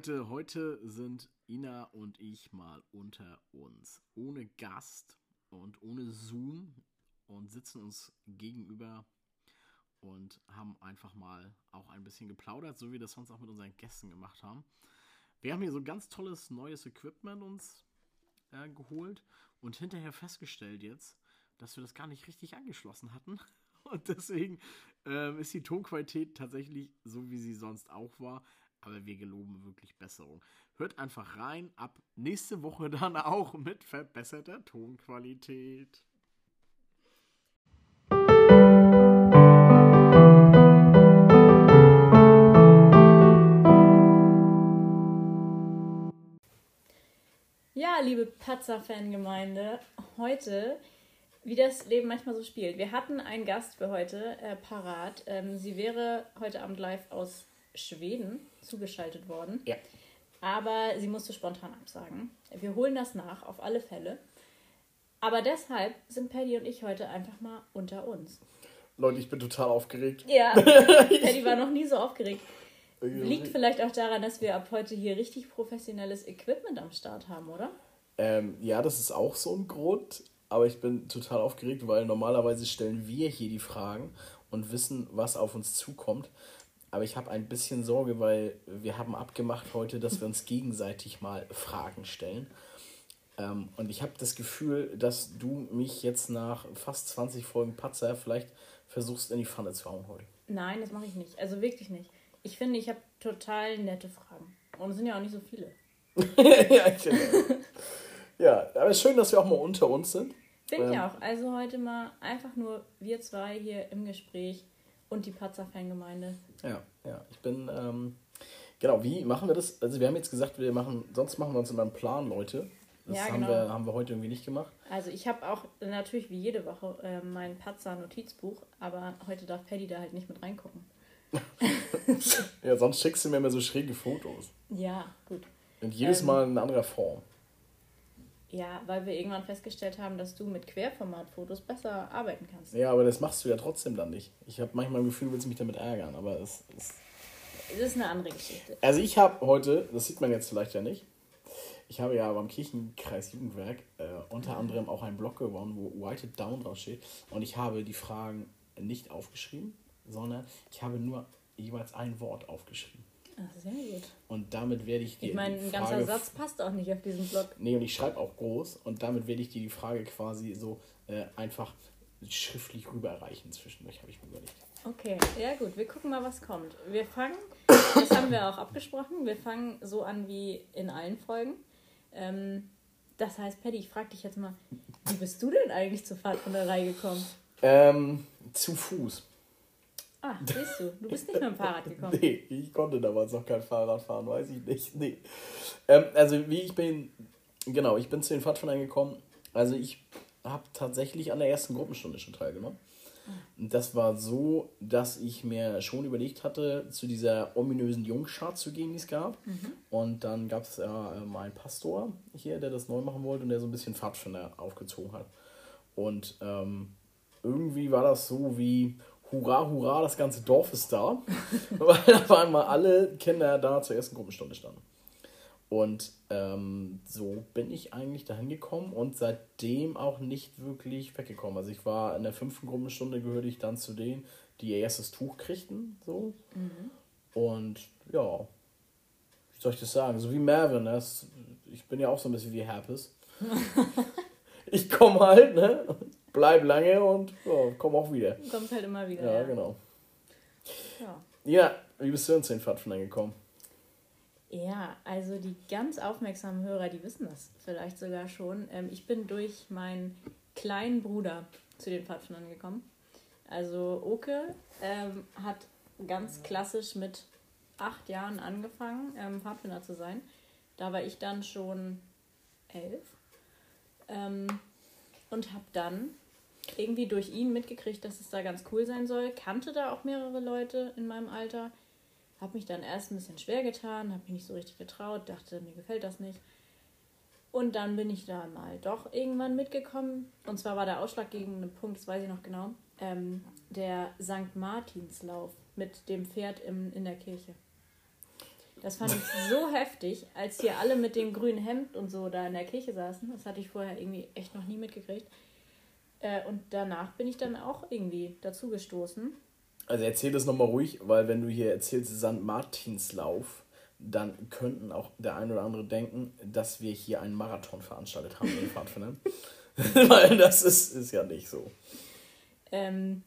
Ja, Leute, heute sind Ina und ich mal unter uns. Ohne Gast und ohne Zoom und sitzen uns gegenüber und haben einfach mal auch ein bisschen geplaudert, so wie wir das sonst auch mit unseren Gästen gemacht haben. Wir haben hier so ganz tolles neues Equipment uns äh, geholt und hinterher festgestellt jetzt, dass wir das gar nicht richtig angeschlossen hatten. Und deswegen ähm, ist die Tonqualität tatsächlich so, wie sie sonst auch war. Aber wir geloben wirklich Besserung. Hört einfach rein, ab nächste Woche dann auch mit verbesserter Tonqualität. Ja, liebe Patzer-Fangemeinde, heute, wie das Leben manchmal so spielt. Wir hatten einen Gast für heute äh, parat. Ähm, sie wäre heute Abend live aus Schweden zugeschaltet worden. Ja. Aber sie musste spontan absagen. Wir holen das nach, auf alle Fälle. Aber deshalb sind Paddy und ich heute einfach mal unter uns. Leute, ich bin total aufgeregt. Ja, Paddy war noch nie so aufgeregt. Liegt vielleicht auch daran, dass wir ab heute hier richtig professionelles Equipment am Start haben, oder? Ähm, ja, das ist auch so ein Grund. Aber ich bin total aufgeregt, weil normalerweise stellen wir hier die Fragen und wissen, was auf uns zukommt. Aber ich habe ein bisschen Sorge, weil wir haben abgemacht heute, dass wir uns gegenseitig mal Fragen stellen. Ähm, und ich habe das Gefühl, dass du mich jetzt nach fast 20 Folgen Patzer vielleicht versuchst in die Pfanne zu hauen heute. Nein, das mache ich nicht. Also wirklich nicht. Ich finde, ich habe total nette Fragen. Und es sind ja auch nicht so viele. ja, genau. ja, aber es ist schön, dass wir auch mal unter uns sind. Bin ähm, ich auch. Also heute mal einfach nur wir zwei hier im Gespräch und die Patzer-Fangemeinde. Ja, ja. Ich bin, ähm, genau, wie machen wir das? Also wir haben jetzt gesagt, wir machen, sonst machen wir uns immer einen Plan, Leute. Das ja, genau. haben, wir, haben wir heute irgendwie nicht gemacht. Also ich habe auch natürlich wie jede Woche äh, mein Patzer-Notizbuch, aber heute darf Paddy da halt nicht mit reingucken. ja, sonst schickst du mir immer so schräge Fotos. Ja, gut. Und jedes ähm, Mal in anderer Form. Ja, weil wir irgendwann festgestellt haben, dass du mit Querformatfotos besser arbeiten kannst. Ja, aber das machst du ja trotzdem dann nicht. Ich habe manchmal ein Gefühl, du willst mich damit ärgern, aber es ist. Das ist eine andere Geschichte. Also ich habe heute, das sieht man jetzt vielleicht ja nicht, ich habe ja beim Kirchenkreis Jugendwerk äh, unter anderem auch einen Blog gewonnen, wo White It Down draufsteht. Und ich habe die Fragen nicht aufgeschrieben, sondern ich habe nur jeweils ein Wort aufgeschrieben. Ach, sehr gut. Und damit werde ich dir. Ich meine, ein ganzer Satz passt auch nicht auf diesen Blog. Nee, und ich schreibe auch groß und damit werde ich dir die Frage quasi so äh, einfach schriftlich rüberreichen. Zwischendurch habe ich mir überlegt. Okay, ja gut, wir gucken mal, was kommt. Wir fangen, das haben wir auch abgesprochen, wir fangen so an wie in allen Folgen. Ähm, das heißt, Paddy, ich frage dich jetzt mal, wie bist du denn eigentlich zur Fahrtwanderei gekommen? Ähm, zu Fuß. Ah, siehst du, du bist nicht mit dem Fahrrad gekommen. nee, ich konnte damals noch kein Fahrrad fahren, weiß ich nicht. Nee. Ähm, also wie ich bin, genau, ich bin zu den Pfadfindern gekommen. Also ich habe tatsächlich an der ersten Gruppenstunde schon teilgenommen. Und das war so, dass ich mir schon überlegt hatte, zu dieser ominösen Jungschar zu gehen, die es gab. Mhm. Und dann gab es ja äh, mal einen Pastor hier, der das neu machen wollte und der so ein bisschen Pfadfinder aufgezogen hat. Und ähm, irgendwie war das so wie, hurra, hurra, das ganze Dorf ist da. Weil da waren mal alle Kinder da zur ersten Gruppenstunde standen. Und ähm, so bin ich eigentlich dahin gekommen und seitdem auch nicht wirklich weggekommen. Also ich war in der fünften Gruppenstunde gehörte ich dann zu denen, die ihr erstes Tuch kriegten. So. Mhm. Und ja, wie soll ich das sagen? So wie Mervin, das, ich bin ja auch so ein bisschen wie Herpes. ich komme halt, ne? Bleib lange und ja, komm auch wieder. Du kommst halt immer wieder. Ja, ja. genau. Ja. ja, wie bist du uns den Pfadfindern gekommen? Ja, also die ganz aufmerksamen Hörer, die wissen das vielleicht sogar schon. Ähm, ich bin durch meinen kleinen Bruder zu den Pfadfindern gekommen. Also Oke ähm, hat ganz klassisch mit acht Jahren angefangen, ähm, Pfadfinder zu sein. Da war ich dann schon elf ähm, und habe dann irgendwie durch ihn mitgekriegt, dass es da ganz cool sein soll. Kannte da auch mehrere Leute in meinem Alter habe mich dann erst ein bisschen schwer getan, habe mich nicht so richtig getraut, dachte, mir gefällt das nicht. Und dann bin ich da mal doch irgendwann mitgekommen. Und zwar war der ausschlaggebende Punkt, das weiß ich noch genau, ähm, der St. Martinslauf mit dem Pferd im, in der Kirche. Das fand ich so heftig, als hier alle mit dem grünen Hemd und so da in der Kirche saßen. Das hatte ich vorher irgendwie echt noch nie mitgekriegt. Äh, und danach bin ich dann auch irgendwie dazu gestoßen. Also erzähl das nochmal ruhig, weil wenn du hier erzählst St. Martinslauf, dann könnten auch der ein oder andere denken, dass wir hier einen Marathon veranstaltet haben in Pfadfindern. weil das ist, ist ja nicht so. Ähm,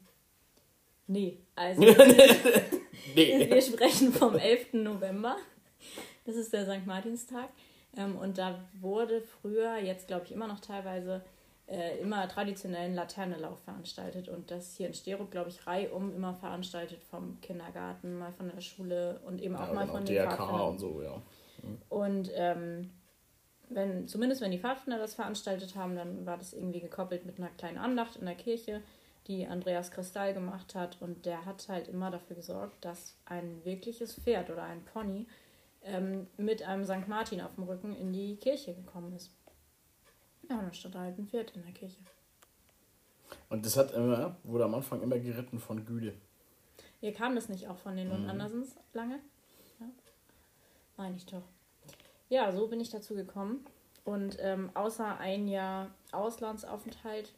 nee, also nee. wir sprechen vom 11. November. Das ist der St. Martinstag. Ähm, und da wurde früher, jetzt glaube ich immer noch teilweise, äh, immer traditionellen Laternelauf veranstaltet. Und das hier in Sterup, glaube ich, reihum immer veranstaltet vom Kindergarten, mal von der Schule und eben auch ja, mal genau, von den DRK Pfadfindern. und so, ja. Mhm. Und ähm, wenn, zumindest wenn die Pfadfinder das veranstaltet haben, dann war das irgendwie gekoppelt mit einer kleinen Andacht in der Kirche, die Andreas Kristall gemacht hat. Und der hat halt immer dafür gesorgt, dass ein wirkliches Pferd oder ein Pony ähm, mit einem St. Martin auf dem Rücken in die Kirche gekommen ist. Ja, dann stand halt ein Pferd in der Kirche. Und das hat immer, wurde am Anfang immer geritten von Güde. Hier kam das nicht auch von den mhm. Andersens lange? Ja. Meine ich doch. Ja, so bin ich dazu gekommen. Und ähm, außer ein Jahr Auslandsaufenthalt,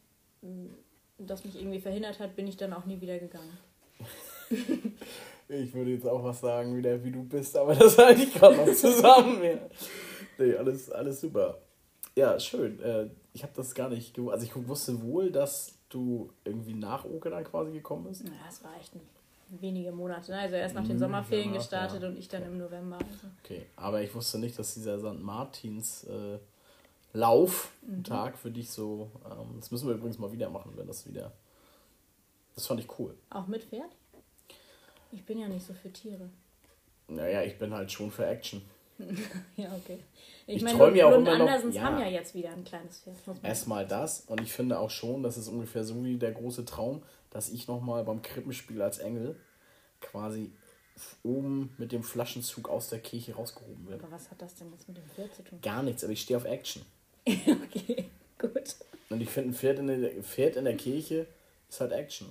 das mich irgendwie verhindert hat, bin ich dann auch nie wieder gegangen. ich würde jetzt auch was sagen, wieder wie du bist, aber das halte ich gerade noch zusammen. ja. Nee, alles, alles super. Ja, schön. Äh, ich habe das gar nicht gewusst. Also ich wusste wohl, dass du irgendwie nach Oke dann quasi gekommen bist. Ja, es war echt wenige Monate. Ne? Also erst nach den hm, Sommerferien ja, gestartet ja. und ich dann im November. Also. Okay, aber ich wusste nicht, dass dieser St. Martins äh, Lauf, mhm. Tag für dich so, ähm, das müssen wir übrigens mal wieder machen, wenn das wieder, das fand ich cool. Auch mit Pferd? Ich bin ja nicht so für Tiere. Naja, ich bin halt schon für Action. ja, okay. Ich, ich meine, träume ja auch immer noch, ja, haben ja jetzt wieder ein kleines Pferd. Erstmal das und ich finde auch schon, das ist ungefähr so wie der große Traum, dass ich nochmal beim Krippenspiel als Engel quasi oben mit dem Flaschenzug aus der Kirche rausgehoben werde. Aber was hat das denn jetzt mit dem Pferd zu tun? Gar nichts, aber ich stehe auf Action. okay, gut. Und ich finde, ein Pferd in, der, Pferd in der Kirche ist halt Action.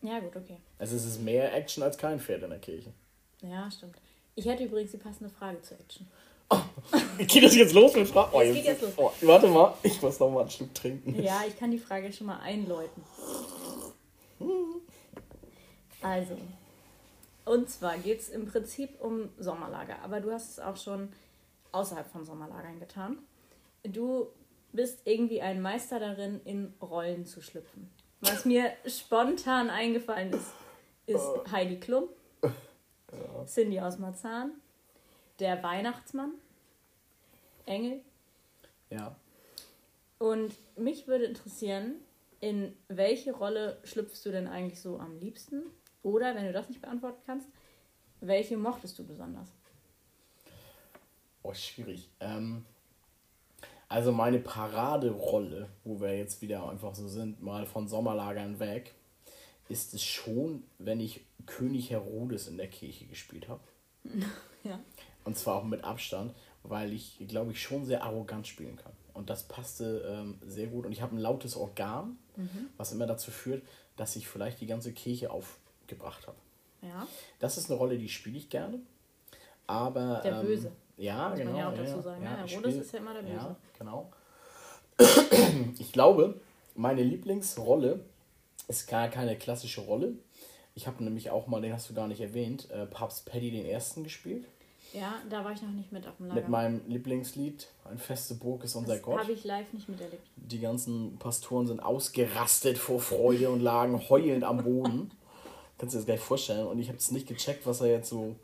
Ja, gut, okay. Also es ist mehr Action als kein Pferd in der Kirche. Ja, stimmt. Ich hätte übrigens die passende Frage zu Action. Oh, geht das jetzt los mit Fragen? Oh, jetzt, geht jetzt los. Oh, warte mal, ich muss noch mal einen Schluck trinken. Ja, ich kann die Frage schon mal einläuten. Also, und zwar geht es im Prinzip um Sommerlager, aber du hast es auch schon außerhalb von Sommerlagern getan. Du bist irgendwie ein Meister darin, in Rollen zu schlüpfen. Was mir spontan eingefallen ist, ist Heidi Klum, ja. Cindy aus Marzahn, der Weihnachtsmann, Engel. Ja. Und mich würde interessieren, in welche Rolle schlüpfst du denn eigentlich so am liebsten? Oder, wenn du das nicht beantworten kannst, welche mochtest du besonders? Oh, schwierig. Ähm, also meine Paraderolle, wo wir jetzt wieder einfach so sind, mal von Sommerlagern weg, ist es schon, wenn ich König Herodes in der Kirche gespielt habe. Ja. Und zwar auch mit Abstand, weil ich, glaube ich, schon sehr arrogant spielen kann. Und das passte ähm, sehr gut. Und ich habe ein lautes Organ, mhm. was immer dazu führt, dass ich vielleicht die ganze Kirche aufgebracht habe. Ja. Das ist eine Rolle, die spiele ich gerne. Aber. Der ähm, Böse. Ja, Muss genau. Man ja auch dazu sagen. Ja, ja, Herodes ist ja immer der Böse. Ja, genau. ich glaube, meine Lieblingsrolle ist gar keine klassische Rolle. Ich habe nämlich auch mal, den hast du gar nicht erwähnt, äh, Papst Paddy den Ersten gespielt. Ja, da war ich noch nicht mit auf dem Lager. Mit meinem Lieblingslied, Ein feste Burg ist unser das Gott. habe ich live nicht miterlebt. Die ganzen Pastoren sind ausgerastet vor Freude und lagen heulend am Boden. Kannst du dir das gleich vorstellen. Und ich habe es nicht gecheckt, was er jetzt so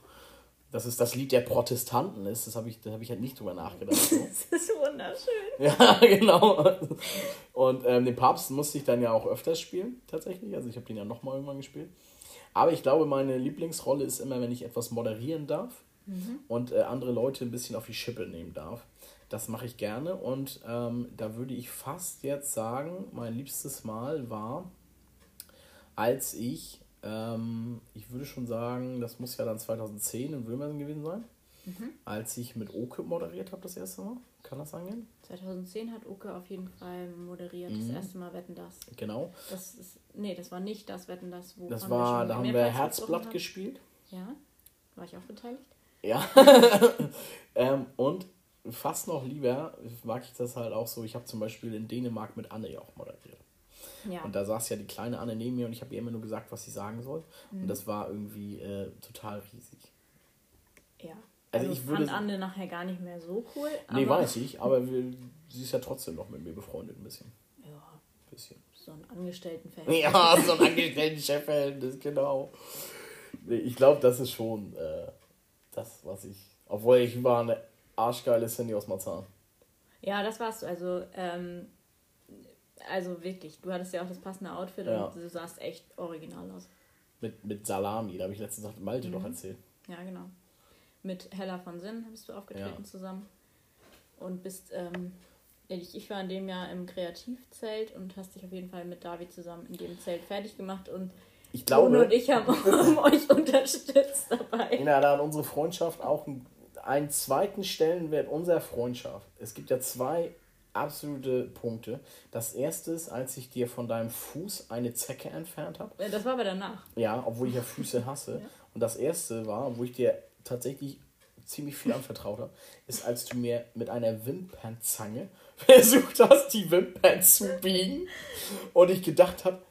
dass es das Lied der Protestanten ist. Das habe ich, da hab ich halt nicht drüber nachgedacht. So. das ist wunderschön. Ja, genau. Und ähm, den Papst musste ich dann ja auch öfters spielen, tatsächlich. Also ich habe den ja nochmal irgendwann gespielt. Aber ich glaube, meine Lieblingsrolle ist immer, wenn ich etwas moderieren darf mhm. und äh, andere Leute ein bisschen auf die Schippe nehmen darf. Das mache ich gerne und ähm, da würde ich fast jetzt sagen, mein liebstes Mal war, als ich ähm, ich würde schon sagen, das muss ja dann 2010 in Wilmersen gewesen sein, mhm. als ich mit Oke moderiert habe das erste Mal. Kann das angehen? 2010 hat Oke auf jeden Fall moderiert, mhm. das erste Mal Wetten das. Genau. Das ist, nee, das war nicht das Wetten das, wo Das war, da haben wir Herzblatt gespielt. Ja, war ich auch beteiligt. Ja. ähm, und fast noch lieber mag ich das halt auch so. Ich habe zum Beispiel in Dänemark mit Anne ja auch moderiert. Ja. Und da saß ja die kleine Anne neben mir und ich habe ihr immer nur gesagt, was sie sagen soll. Mhm. Und das war irgendwie äh, total riesig. Ja. Also, also ich würde fand Anne nachher gar nicht mehr so cool. Nee, weiß ich, aber wir, sie ist ja trotzdem noch mit mir befreundet ein bisschen. Ja. Ein bisschen. So ein Angestelltenverhältnis. Ja, so ein Angestellten-Chefverhältnis, genau. Nee, ich glaube, das ist schon äh, das, was ich. Obwohl ich war eine arschgeile Cindy aus Marzahn. Ja, das warst du. Also, ähm, also wirklich, du hattest ja auch das passende Outfit ja. und du sahst echt original aus. Mit, mit Salami, da habe ich letztens Malte mhm. doch erzählt. Ja, genau. Mit Hella von Sinn bist du aufgetreten ja. zusammen. Und bist, ähm, ich, ich war in dem Jahr im Kreativzelt und hast dich auf jeden Fall mit David zusammen in dem Zelt fertig gemacht und ich glaube, Bruno und ich haben, haben euch unterstützt dabei. Ja, da hat unsere Freundschaft auch einen, einen zweiten Stellenwert unserer Freundschaft. Es gibt ja zwei absolute Punkte. Das erste ist, als ich dir von deinem Fuß eine Zecke entfernt habe. Das war aber danach. Ja, obwohl ich ja Füße hasse. ja. Und das erste war, wo ich dir tatsächlich ziemlich viel anvertraut habe, ist, als du mir mit einer Wimpernzange versucht hast, die Wimpern zu biegen. Und ich gedacht habe,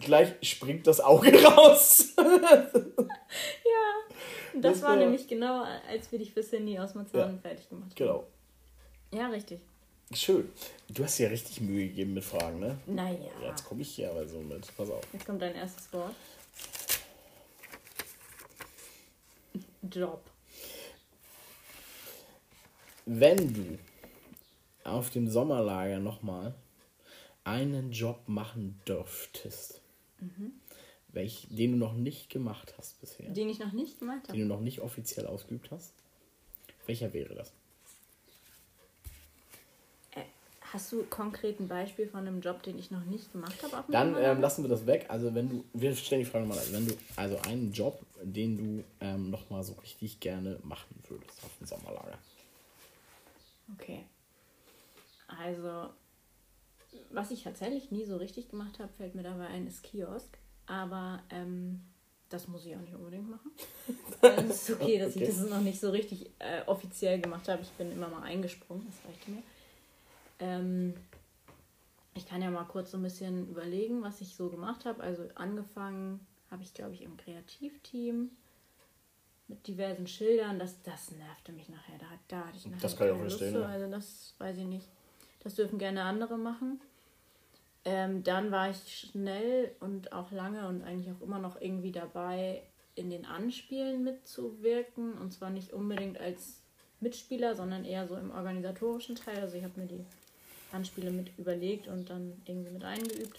gleich springt das Auge raus. ja, das, das war, war, nämlich genau, als wir dich für Cindy aus Marzahn ja, fertig gemacht haben. Genau. Ja, richtig. Schön. Du hast ja richtig Mühe gegeben mit Fragen, ne? Naja. Ja, jetzt komme ich hier aber so mit. Pass auf. Jetzt kommt dein erstes Wort. Job. Wenn du auf dem Sommerlager nochmal einen Job machen dürftest, mhm. welch, den du noch nicht gemacht hast bisher. Den ich noch nicht gemacht habe. Den du noch nicht offiziell ausgeübt hast. Welcher wäre das? Hast du konkret ein Beispiel von einem Job, den ich noch nicht gemacht habe? Dann ähm, lassen wir das weg. Also wenn du, wir stellen die Frage nochmal an, wenn du also einen Job, den du ähm, nochmal so richtig gerne machen würdest auf dem Sommerlager. Okay. Also, was ich tatsächlich nie so richtig gemacht habe, fällt mir dabei ein, ist Kiosk. Aber ähm, das muss ich auch nicht unbedingt machen. Es ist okay, dass okay. ich das noch nicht so richtig äh, offiziell gemacht habe. Ich bin immer mal eingesprungen, das reicht mir. Ähm, ich kann ja mal kurz so ein bisschen überlegen, was ich so gemacht habe. Also angefangen habe ich, glaube ich, im Kreativteam mit diversen Schildern. Das, das nervte mich nachher. Da, da hatte ich nachher das kann ich auch verstehen. Lust, also das weiß ich nicht. Das dürfen gerne andere machen. Ähm, dann war ich schnell und auch lange und eigentlich auch immer noch irgendwie dabei, in den Anspielen mitzuwirken. Und zwar nicht unbedingt als Mitspieler, sondern eher so im organisatorischen Teil. Also ich habe mir die Anspiele mit überlegt und dann irgendwie mit eingeübt.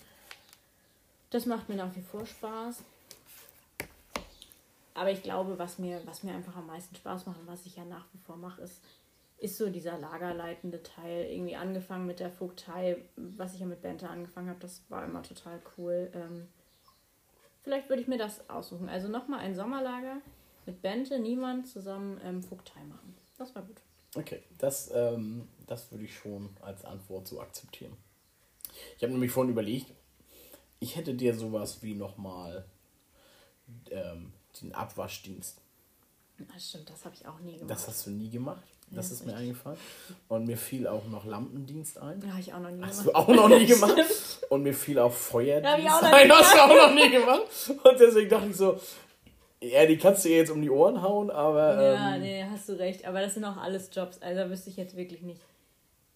Das macht mir nach wie vor Spaß. Aber ich glaube, was mir, was mir einfach am meisten Spaß macht und was ich ja nach wie vor mache, ist, ist so dieser lagerleitende Teil. Irgendwie angefangen mit der Vogtei, was ich ja mit Bente angefangen habe, das war immer total cool. Ähm, vielleicht würde ich mir das aussuchen. Also nochmal ein Sommerlager mit Bente, niemand zusammen ähm, Vogtei machen. Das war gut. Okay, das, ähm, das würde ich schon als Antwort so akzeptieren. Ich habe nämlich vorhin überlegt, ich hätte dir sowas wie nochmal ähm, den Abwaschdienst. Das stimmt, das habe ich auch nie gemacht. Das hast du nie gemacht? Das ja, ist mir eingefallen. Und mir fiel auch noch Lampendienst ein. Ja, habe ich auch noch nie Hast gemacht. Hast du auch noch nie gemacht? Und mir fiel auch Feuerdienst ja, ein. Hast du auch noch nie gemacht. Und deswegen dachte ich so, ja, die kannst du jetzt um die Ohren hauen, aber. Ja, ähm, nee, hast du recht. Aber das sind auch alles Jobs. Also da wüsste ich jetzt wirklich nicht.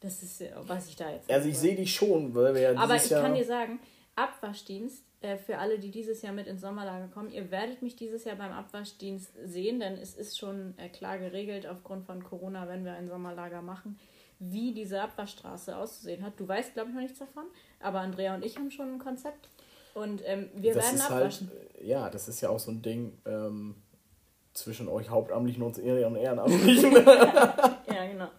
Das ist, was ich da jetzt. Also ich sehe dich schon, weil wir ja Aber ich Jahr kann dir sagen, Abwaschdienst, äh, für alle, die dieses Jahr mit ins Sommerlager kommen, ihr werdet mich dieses Jahr beim Abwaschdienst sehen, denn es ist schon äh, klar geregelt aufgrund von Corona, wenn wir ein Sommerlager machen, wie diese Abwaschstraße auszusehen hat. Du weißt, glaube ich, noch nichts davon, aber Andrea und ich haben schon ein Konzept. Und ähm, wir das werden abwaschen. Halt, ja, das ist ja auch so ein Ding ähm, zwischen euch Hauptamtlichen und Ehrenamtlichen. ja, genau.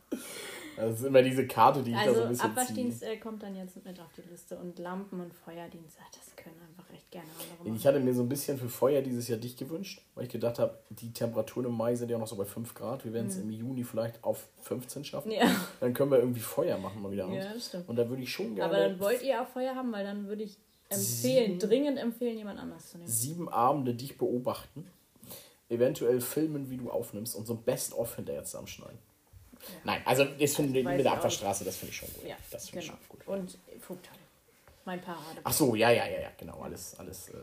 Das ist immer diese Karte, die ich also da so ein bisschen Abwaschdienst äh, kommt dann jetzt mit auf die Liste und Lampen und Feuerdienst, ach, das können einfach recht gerne andere machen. Ich hatte mir so ein bisschen für Feuer dieses Jahr dicht gewünscht, weil ich gedacht habe, die Temperaturen im Mai sind ja noch so bei 5 Grad. Wir werden es mhm. im Juni vielleicht auf 15 schaffen. Ja. Dann können wir irgendwie Feuer machen mal wieder. Ja, stimmt. Und da würde ich schon gerne... Aber dann wollt ihr auch Feuer haben, weil dann würde ich empfehlen, sieben, dringend empfehlen, jemand anders zu nehmen. Sieben Abende dich beobachten, eventuell filmen, wie du aufnimmst und so ein Best-of hinterher zusammenschneiden. Nein, also das find, mit der Aquastraße, das finde ich schon gut. Ja, das finde genau. ich schon gut. Und Vogtei. Mein Parade. Ach so, ja, ja, ja, ja, genau. Alles, alles, äh,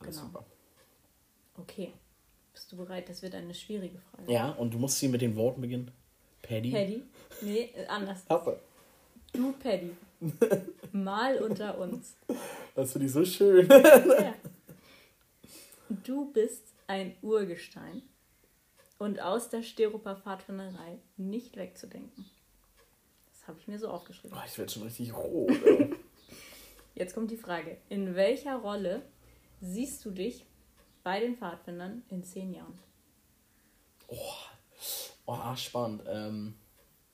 alles genau. super. Okay. Bist du bereit? Das wird eine schwierige Frage. Ja, und du musst sie mit den Worten beginnen. Paddy. Paddy? Nee, äh, anders. Aber. Du, Paddy. Mal unter uns. Das finde ich so schön. ja. Du bist ein Urgestein und aus der Styroper-Pfadfinderei nicht wegzudenken. Das habe ich mir so aufgeschrieben. Oh, ich werde schon richtig rot. Jetzt kommt die Frage. In welcher Rolle siehst du dich bei den Pfadfindern in zehn Jahren? Oh, oh spannend. Ähm,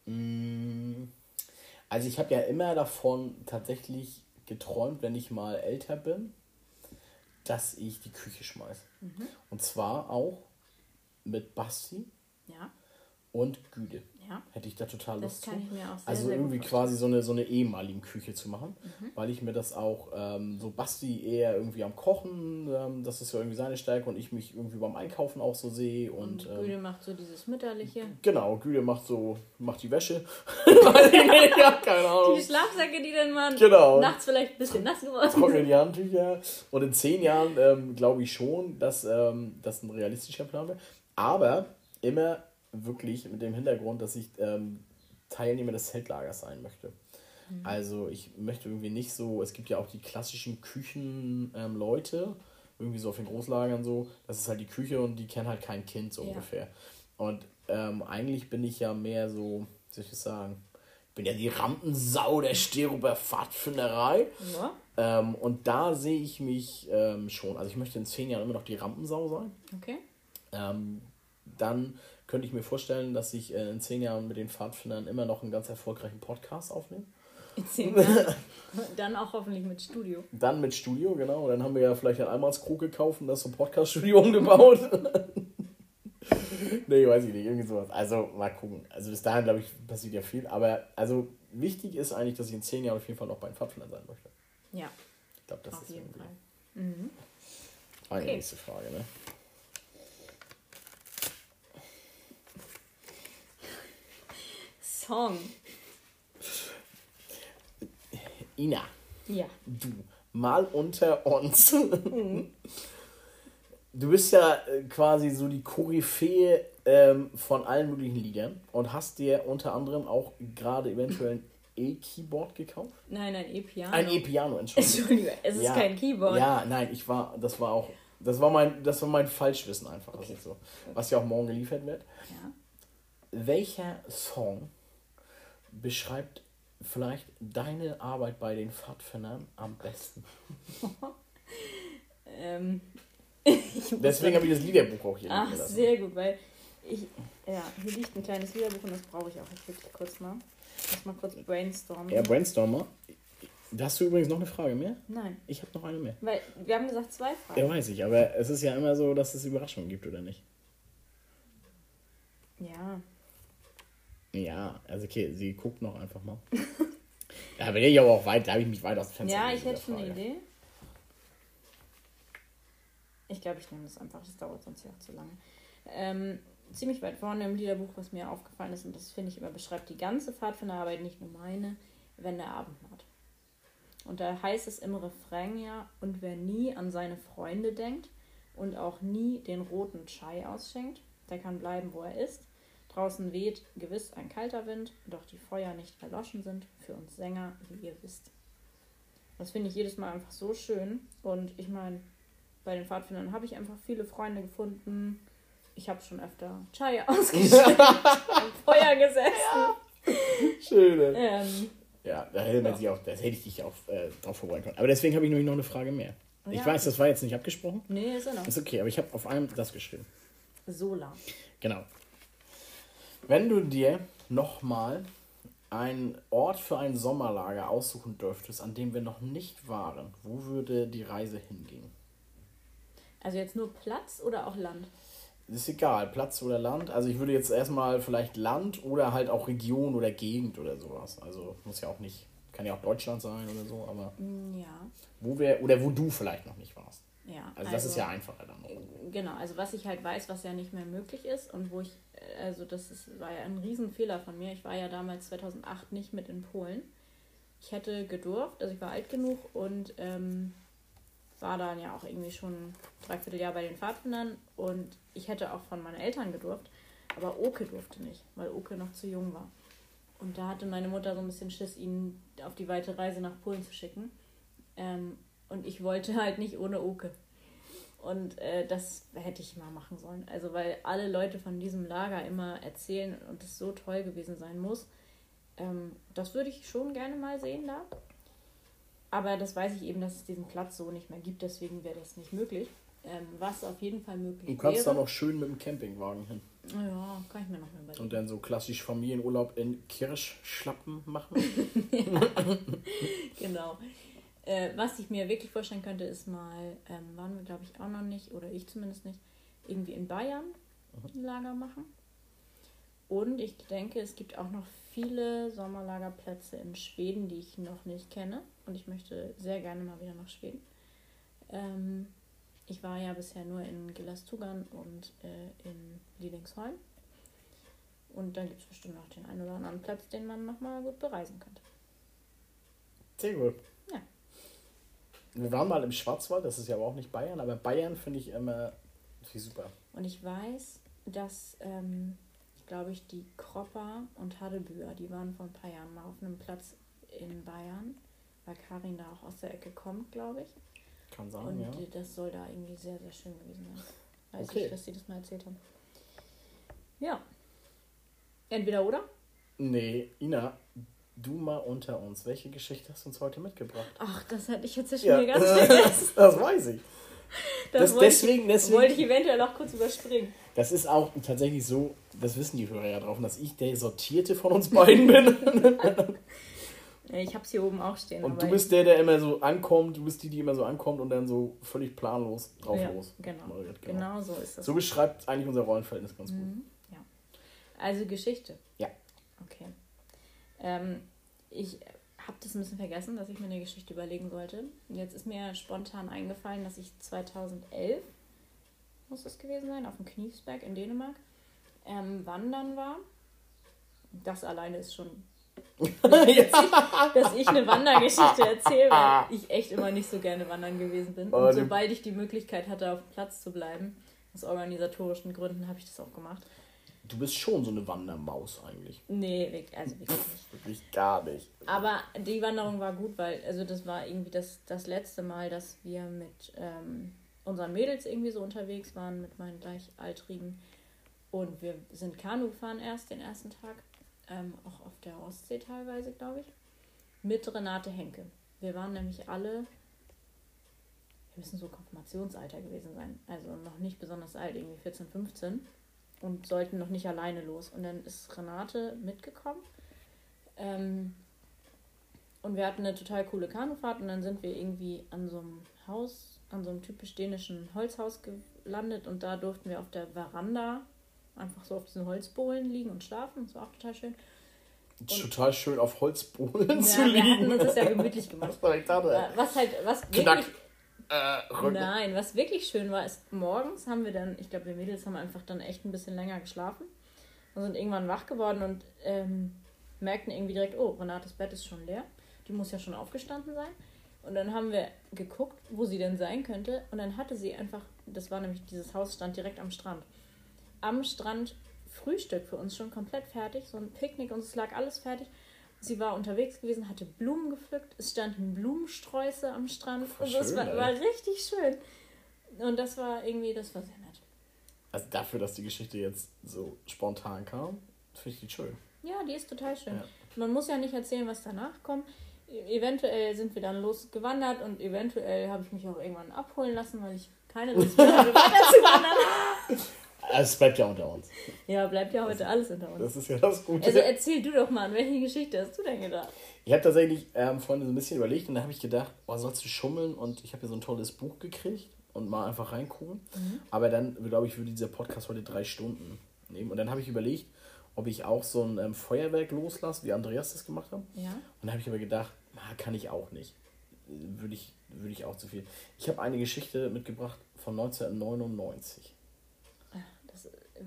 mm, also ich habe ja immer davon tatsächlich geträumt, wenn ich mal älter bin, dass ich die Küche schmeiße. Mhm. Und zwar auch mit Basti ja. und Güde. Ja. Hätte ich da total Lust das kann zu. Ich mir auch sehr, also sehr irgendwie quasi so eine, so eine ehemalige Küche zu machen, mhm. weil ich mir das auch, ähm, so Basti eher irgendwie am Kochen, ähm, das ist ja irgendwie seine Stärke und ich mich irgendwie beim Einkaufen auch so sehe. Und, und Güde ähm, macht so dieses Mütterliche. Genau, Güde macht so, macht die Wäsche. hab keine Ahnung. Die Schlafsäcke, die dann mal genau. nachts vielleicht ein bisschen nass geworden sind. Trocknen die Handtücher. Und in zehn Jahren ähm, glaube ich schon, dass ähm, das ein realistischer Plan wäre. Aber immer wirklich mit dem Hintergrund, dass ich ähm, Teilnehmer des Zeltlagers sein möchte. Mhm. Also ich möchte irgendwie nicht so, es gibt ja auch die klassischen Küchenleute, ähm, irgendwie so auf den Großlagern so, das ist halt die Küche und die kennen halt kein Kind so ja. ungefähr. Und ähm, eigentlich bin ich ja mehr so, wie soll ich das sagen, ich bin ja die Rampensau der Steruber Pfadfinderei. Ja. Ähm, und da sehe ich mich ähm, schon. Also ich möchte in zehn Jahren immer noch die Rampensau sein. Okay. Ähm, dann könnte ich mir vorstellen, dass ich äh, in zehn Jahren mit den Pfadfindern immer noch einen ganz erfolgreichen Podcast aufnehme. In zehn Jahren? dann auch hoffentlich mit Studio. Dann mit Studio, genau. Dann haben wir ja vielleicht ein Allmannskrug gekauft und das so Podcast-Studio umgebaut. nee, weiß ich nicht, irgendwie sowas. Also mal gucken. Also bis dahin, glaube ich, passiert ja viel. Aber also wichtig ist eigentlich, dass ich in zehn Jahren auf jeden Fall noch bei den Pfadfindern sein möchte. Ja. Ich glaube, das auf ist jeden Fall. Mhm. Eine okay. nächste Frage, ne? Song. Ina. Ja. Du, mal unter uns. Mhm. Du bist ja äh, quasi so die Koryphäe ähm, von allen möglichen Liedern und hast dir unter anderem auch gerade eventuell ein E-Keyboard gekauft? Nein, ein E-Piano. Ein E-Piano, Entschuldigung. Entschuldigung, es ist ja. kein Keyboard. Ja, nein, ich war, das war auch, das war mein, das war mein Falschwissen einfach, okay. so, was ja auch morgen geliefert wird. Ja. Welcher Song beschreibt vielleicht deine Arbeit bei den Pfadfindern am besten? ähm, Deswegen habe ich das Liederbuch auch hier Ach, sehr gut, weil ich, ja, hier liegt ein kleines Liederbuch und das brauche ich auch jetzt wirklich kurz mal. Lass mal kurz brainstormen. Ja, brainstormer. Hast du übrigens noch eine Frage mehr? Nein. Ich habe noch eine mehr. Weil wir haben gesagt zwei Fragen. Ja, weiß ich, aber es ist ja immer so, dass es Überraschungen gibt, oder nicht? Ja. Ja, also okay, sie guckt noch einfach mal. da bin ich aber auch weit, da habe ich mich weit aus dem Fenster Ja, ich hätte schon eine Idee. Ich glaube, ich nehme das einfach, das dauert sonst ja auch zu lange. Ähm, ziemlich weit vorne im Liederbuch, was mir aufgefallen ist, und das finde ich immer beschreibt die ganze Pfadfinderarbeit, nicht nur meine, wenn der Abend naht. Und da heißt es im Refrain ja, und wer nie an seine Freunde denkt und auch nie den roten Chai ausschenkt, der kann bleiben, wo er ist. Draußen weht gewiss ein kalter Wind, doch die Feuer nicht erloschen sind für uns Sänger, wie ihr wisst. Das finde ich jedes Mal einfach so schön. Und ich meine, bei den Pfadfindern habe ich einfach viele Freunde gefunden. Ich habe schon öfter Chai ausgeschenkt, am Feuer gesessen. Ja. Schön. Ähm, ja, da hätte man ja. sich auch, das hätte ich dich auch äh, drauf vorbereiten können. Aber deswegen habe ich nämlich noch eine Frage mehr. Ja. Ich weiß, das war jetzt nicht abgesprochen. Nee, ist er noch. Ist okay, aber ich habe auf einem das geschrieben. Sola. Genau. Wenn du dir nochmal einen Ort für ein Sommerlager aussuchen dürftest, an dem wir noch nicht waren, wo würde die Reise hingehen? Also jetzt nur Platz oder auch Land? ist egal, Platz oder Land. Also ich würde jetzt erstmal vielleicht Land oder halt auch Region oder Gegend oder sowas. Also muss ja auch nicht, kann ja auch Deutschland sein oder so, aber. Mm, ja. Wo wir, oder wo du vielleicht noch nicht warst. Ja. Also, das ist ja einfacher dann. Genau, also was ich halt weiß, was ja nicht mehr möglich ist und wo ich, also das ist, war ja ein Riesenfehler von mir. Ich war ja damals 2008 nicht mit in Polen. Ich hätte gedurft, also ich war alt genug und ähm, war dann ja auch irgendwie schon ein Dreivierteljahr bei den Pfadfindern und ich hätte auch von meinen Eltern gedurft, aber Oke durfte nicht, weil Oke noch zu jung war. Und da hatte meine Mutter so ein bisschen Schiss, ihn auf die weite Reise nach Polen zu schicken. Ähm, und ich wollte halt nicht ohne Oke. Und äh, das hätte ich mal machen sollen. Also, weil alle Leute von diesem Lager immer erzählen und es so toll gewesen sein muss. Ähm, das würde ich schon gerne mal sehen da. Aber das weiß ich eben, dass es diesen Platz so nicht mehr gibt. Deswegen wäre das nicht möglich. Ähm, was auf jeden Fall möglich Du kannst wäre. da noch schön mit dem Campingwagen hin. Ja, kann ich mir noch mal überlegen. Und dann so klassisch Familienurlaub in Kirschschlappen machen. genau. Äh, was ich mir wirklich vorstellen könnte, ist mal, ähm, waren wir glaube ich auch noch nicht, oder ich zumindest nicht, irgendwie in Bayern ein Lager machen. Und ich denke, es gibt auch noch viele Sommerlagerplätze in Schweden, die ich noch nicht kenne. Und ich möchte sehr gerne mal wieder nach Schweden. Ähm, ich war ja bisher nur in Gelastugan und äh, in Liedingsholm. Und da gibt es bestimmt noch den einen oder anderen Platz, den man nochmal gut bereisen könnte. Sehr gut. Wir waren mal im Schwarzwald, das ist ja aber auch nicht Bayern, aber Bayern finde ich immer viel super. Und ich weiß, dass, ähm, glaube ich, die Kropper und Hadebüher, die waren vor ein paar Jahren mal auf einem Platz in Bayern, weil Karin da auch aus der Ecke kommt, glaube ich. Kann sein, Und ja. äh, das soll da irgendwie sehr, sehr schön gewesen sein. Weiß Okay. ich, dass sie das mal erzählt haben. Ja. Entweder oder? Nee, Ina, du mal unter uns. Welche Geschichte hast du uns heute mitgebracht? Ach, das hätte ich jetzt ja schon Ja, wieder ganz vergessen. das weiß ich. Das, Das- wollte, deswegen- ich, deswegen- wollte ich eventuell noch kurz überspringen. Das ist auch tatsächlich so, das wissen die Hörer ja drauf, dass ich der Sortierte von uns beiden bin. Ich habe es hier oben auch stehen. Und du bist der, der immer so ankommt, du bist die, die immer so ankommt und dann so völlig planlos drauf ja, los. Genau. moderiert, genau so ist das. So beschreibt eigentlich unser Rollenverhältnis ganz gut. Mhm, ja. Also Geschichte. Ja. Okay. Ähm, ich habe das ein bisschen vergessen, dass ich mir eine Geschichte überlegen sollte. Jetzt ist mir spontan eingefallen, dass ich 2011, muss das gewesen sein, auf dem Kniefsberg in Dänemark, ähm, wandern war. Das alleine ist schon witzig, dass ich eine Wandergeschichte erzähle, weil ich echt immer nicht so gerne wandern gewesen bin. Und sobald ich die Möglichkeit hatte, auf dem Platz zu bleiben, aus organisatorischen Gründen, habe ich das auch gemacht. Du bist schon so eine Wandermaus eigentlich. Nee, wirklich- also wirklich nicht. Wirklich gar nicht. Aber die Wanderung war gut, weil, also das war irgendwie das, das letzte Mal, dass wir mit ähm, unseren Mädels irgendwie so unterwegs waren, mit meinen Gleichaltrigen. Und wir sind Kanu gefahren erst den ersten Tag, ähm, auch auf der Ostsee teilweise, glaube ich, mit Renate Henke. Wir waren nämlich alle, wir müssen so Konfirmationsalter gewesen sein, also noch nicht besonders alt, irgendwie 14, 15 und sollten noch nicht alleine los. Und dann ist Renate mitgekommen. Ähm, und wir hatten eine total coole Kanufahrt und dann sind wir irgendwie an so einem Haus, an so einem typisch dänischen Holzhaus gelandet und da durften wir auf der Veranda einfach so auf diesen Holzbohlen liegen und schlafen. Das war auch total schön. Total schön auf Holzbohlen Ja, zu wir liegen. hatten uns das ja gemütlich gemacht. Was war ich da Äh, Was halt, was Knack. wirklich, Äh, nein, was wirklich schön war, ist morgens haben wir dann, ich glaube, wir Mädels haben einfach dann echt ein bisschen länger geschlafen und sind irgendwann wach geworden und ähm, merkten irgendwie direkt, oh, Renates Bett ist schon leer. Die muss ja schon aufgestanden sein. Und dann haben wir geguckt, wo sie denn sein könnte. Und dann hatte sie einfach, das war nämlich, dieses Haus stand direkt am Strand. Am Strand Frühstück für uns schon komplett fertig, so ein Picknick und es lag alles fertig. Sie war unterwegs gewesen, hatte Blumen gepflückt, es standen Blumensträuße am Strand. Voll und das schön, war, ey. war richtig schön. Und das war irgendwie, das war sehr nett. Also dafür, dass die Geschichte jetzt so spontan kam, finde ich die schön. Ja, die ist total schön. Ja. Man muss ja nicht erzählen, was danach kommt. E- Eventuell sind wir dann losgewandert und eventuell habe ich mich auch irgendwann abholen lassen, weil ich keine Lust mehr hatte, weiter zu wandern. Also es bleibt ja unter uns. Ja, bleibt ja heute alles unter uns. Das ist ja das Gute. Also erzähl du doch mal, an welche Geschichte hast du denn gedacht? Ich habe tatsächlich ähm, vorhin so ein bisschen überlegt und da habe ich gedacht, oh, sollst du schummeln? Und ich habe ja so ein tolles Buch gekriegt und mal einfach reingucken. Aber dann, glaube ich, würde dieser Podcast heute drei Stunden nehmen. Und dann habe ich überlegt, ob ich auch so ein ähm, Feuerwerk loslasse, wie Andreas das gemacht hat. Ja. Und dann habe ich aber gedacht, na, kann ich auch nicht. würde ich, würde ich auch zu viel. Ich habe eine Geschichte mitgebracht von 1999.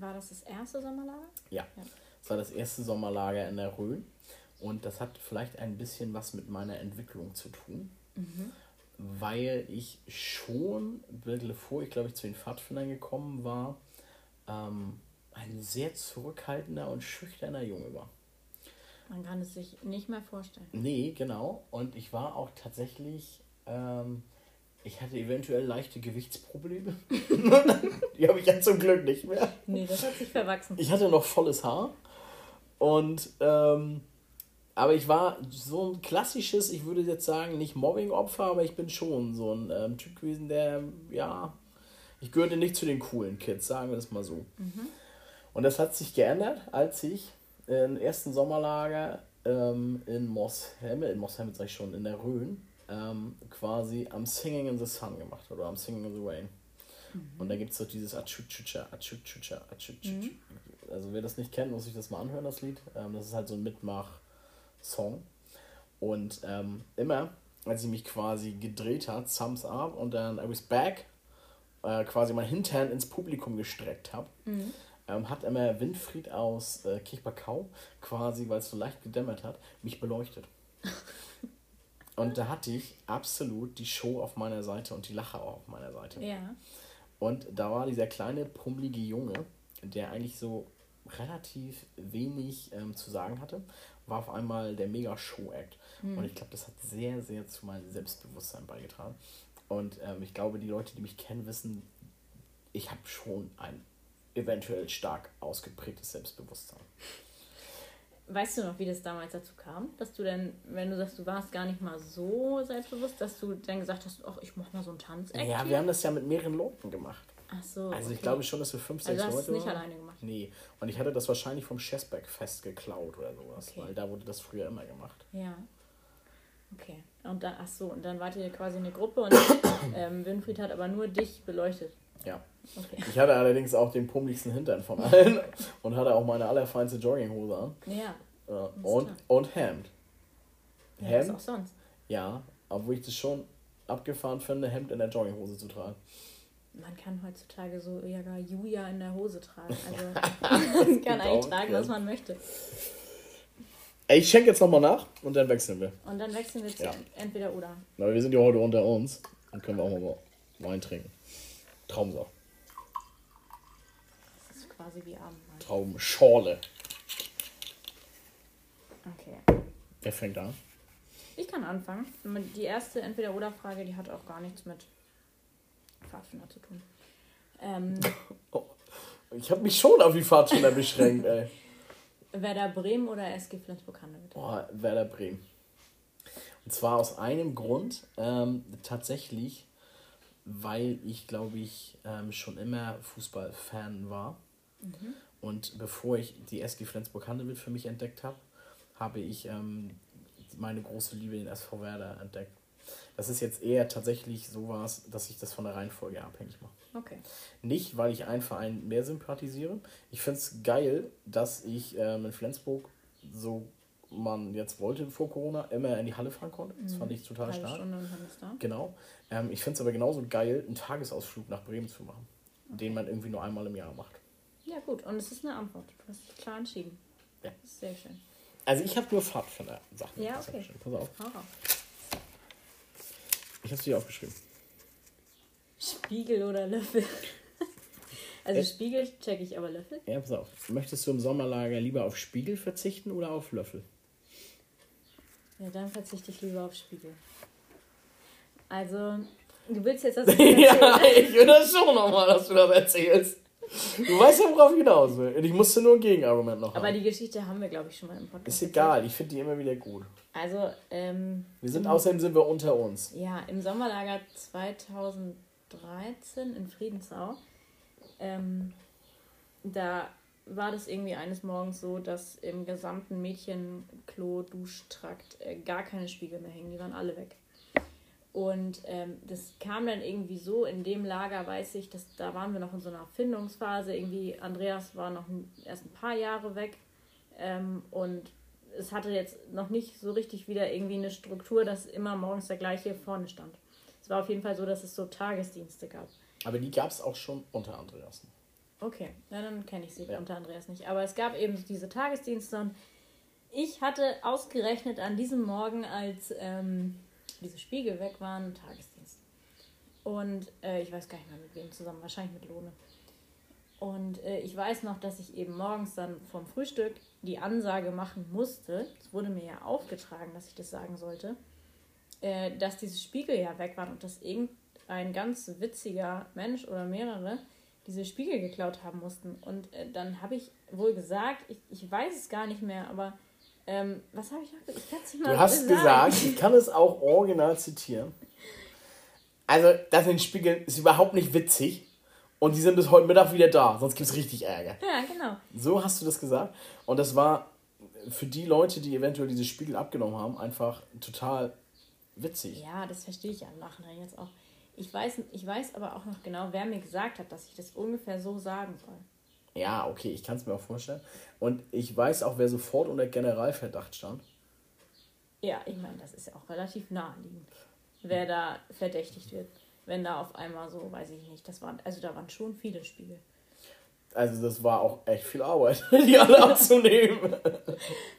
War das das erste Sommerlager? Ja. Ja. Das war das erste Sommerlager in der Rhön. Und das hat vielleicht ein bisschen was mit meiner Entwicklung zu tun. Weil ich schon, bevor ich glaube ich zu den Pfadfindern gekommen war, ähm, ein sehr zurückhaltender und schüchterner Junge war. Man kann es sich nicht mehr vorstellen. Nee, genau. Und ich war auch tatsächlich, ähm, ich hatte eventuell leichte Gewichtsprobleme. Die habe ich ja zum Glück nicht mehr. Nee, das hat sich verwachsen. Ich hatte noch volles Haar. Und, ähm, aber ich war so ein klassisches, ich würde jetzt sagen, nicht Mobbing-Opfer, aber ich bin schon so ein ähm, Typ gewesen, der, ja, ich gehörte nicht zu den coolen Kids, sagen wir das mal so. Und das hat sich geändert, als ich im ersten Sommerlager ähm, in Mosshemme, in Mosshemme sag ich schon, in der Rhön, ähm, quasi am Singing in the Sun gemacht oder am Singing in the Rain. Und da gibt es so dieses Achuchucha, Achuchucha, Achuchucha. Also wer das nicht kennt, muss sich das mal anhören, das Lied. Ähm, das ist halt so ein Mitmach-Song. Und ähm, immer, als ich mich quasi gedreht hat, Thumbs up und dann I was back, äh, quasi mein Hintern ins Publikum gestreckt habe, ähm, hat immer Winfried aus äh, Kirchbergau quasi, weil es so leicht gedämmert hat, mich beleuchtet. Und da hatte ich absolut die Show auf meiner Seite und die Lacher auch auf meiner Seite. Ja. Und da war dieser kleine, pummelige Junge, der eigentlich so relativ wenig ähm, zu sagen hatte, war auf einmal der Mega-Show-Act. Und ich glaube, das hat sehr, sehr zu meinem Selbstbewusstsein beigetragen. Und ähm, ich glaube, die Leute, die mich kennen, wissen, ich habe schon ein eventuell stark ausgeprägtes Selbstbewusstsein. Weißt du noch, wie das damals dazu kam? Dass du denn, wenn du sagst, du warst gar nicht mal so selbstbewusst, dass du dann gesagt hast, ach, ich mach mal so einen tanz Ja, wir haben das ja mit mehreren Leuten gemacht. Ach so. Also ich okay. glaube schon, dass wir fünf, Also sechs du hast es Leute nicht waren. alleine gemacht. Nee, und ich hatte das wahrscheinlich vom Chessback-Fest geklaut oder sowas, Okay. weil da wurde das früher immer gemacht. Ja. Okay. Und dann, ach so, und dann wart ihr quasi eine Gruppe und ähm, Winfried hat aber nur dich beleuchtet. Ja. Okay. Ich hatte allerdings auch den pummeligsten Hintern von allen und hatte auch meine allerfeinste Jogginghose an. Ja. Ja, und, klar. und Hemd. ja was Hemd? auch sonst. Ja, obwohl ich das schon abgefahren finde, Hemd in der Jogginghose zu tragen. Man kann heutzutage so ja Julia in der Hose tragen. Also man kann eigentlich tragen, was man möchte. Ey, ich schenke jetzt nochmal nach und dann wechseln wir. Und dann wechseln wir zu Ja. entweder oder. Aber wir sind ja heute unter uns. Dann können wir auch mal Wein trinken. Traumsaft. Das ist quasi wie Abendmahl. Traumschorle. Okay. Wer fängt an? Ich kann anfangen. Die erste Entweder-Oder-Frage, die hat auch gar nichts mit Pfadfinder zu tun. Ähm, Ich habe mich schon auf die Pfadfinder beschränkt, ey. Werder Bremen oder SG Flensburg-Handewitt? Werder Bremen. Und zwar aus einem Grund, ähm, tatsächlich, weil ich, glaube ich, ähm, schon immer Fußballfan war. Und bevor ich die SG Flensburg-Handewitt für mich entdeckt habe, habe ich ähm, meine große Liebe den SV Werder entdeckt. Das ist jetzt eher tatsächlich sowas, dass ich das von der Reihenfolge abhängig mache. Okay. Nicht, weil ich einen Verein mehr sympathisiere. Ich finde es geil, dass ich ähm, in Flensburg, so man jetzt wollte vor Corona, immer in die Halle fahren konnte. Das fand ich total Halbe stark. Stunde und dann ist da. Genau. Ähm, ich finde es aber genauso geil, einen Tagesausflug nach Bremen zu machen, den man irgendwie nur einmal im Jahr macht. Ja, gut. Und es ist eine Antwort. Du hast dich klar entschieden. Ja. Das ist sehr schön. Also ich habe nur Pfadfinder-Sachen. Ja, Das hab okay. ich schon. Pass auf. Ich habe es dir aufgeschrieben. Spiegel oder Löffel? Also Äh. Spiegel check ich, aber Löffel? Ja, pass auf. Möchtest du im Sommerlager lieber auf Spiegel verzichten oder auf Löffel? Ja, dann verzichte ich lieber auf Spiegel. Also, du willst jetzt das ja, ich will das schon nochmal, dass du das erzählst. Du weißt ja, worauf ich hinaus will. Und ich musste nur ein Gegenargument noch Aber haben. die Geschichte haben wir, glaube ich, schon mal im Podcast. Ist egal, ich finde die immer wieder gut. Also, ähm, Wir sind außerdem sind wir unter uns. ja, im Sommerlager 2013 in Friedensau, ähm, da war das irgendwie eines Morgens so, dass im gesamten Mädchenklo-Duschtrakt äh, gar keine Spiegel mehr hängen. Die waren alle weg. Und ähm, das kam dann irgendwie so, in dem Lager weiß ich, dass da waren wir noch in so einer Findungsphase. Irgendwie, Andreas war noch ein, erst ein paar Jahre weg. Ähm, und es hatte jetzt noch nicht so richtig wieder irgendwie eine Struktur, dass immer morgens der gleiche vorne stand. Es war auf jeden Fall so, dass es so Tagesdienste gab. Aber die gab es auch schon unter Andreas. Okay, ja, dann kenne ich sie ja. unter Andreas nicht. Aber es gab eben diese Tagesdienste und ich hatte ausgerechnet an diesem Morgen, als ähm, diese Spiegel weg waren, Tagesdienst. Und äh, ich weiß gar nicht mehr mit wem zusammen, wahrscheinlich mit Lohne. Und äh, ich weiß noch, dass ich eben morgens dann vom Frühstück die Ansage machen musste. Es wurde mir ja aufgetragen, dass ich das sagen sollte, äh, dass diese Spiegel ja weg waren und dass irgendein ganz witziger Mensch oder mehrere diese Spiegel geklaut haben mussten. Und äh, dann habe ich wohl gesagt, ich, ich weiß es gar nicht mehr, aber ähm, was habe ich noch gesagt? Ich kann es nicht mal Du hast sagen. gesagt, ich kann es auch original zitieren. Also, das in Spiegeln ist überhaupt nicht witzig. Und die sind bis heute Mittag wieder da, sonst gibt es richtig Ärger. Ja, genau. So hast du das gesagt. Und das war für die Leute, die eventuell diese Spiegel abgenommen haben, einfach total witzig. Ja, das verstehe ich ja Nachhinein jetzt auch. Ich weiß, ich weiß aber auch noch genau, wer mir gesagt hat, dass ich das ungefähr so sagen soll. Ja, okay, ich kann es mir auch vorstellen. Und ich weiß auch, wer sofort unter Generalverdacht stand. Ja, ich meine, das ist ja auch relativ naheliegend, wer da verdächtigt wird. Wenn da auf einmal so, weiß ich nicht, das waren, also da waren schon viele Spiegel. Also das war auch echt viel Arbeit, die alle abzunehmen.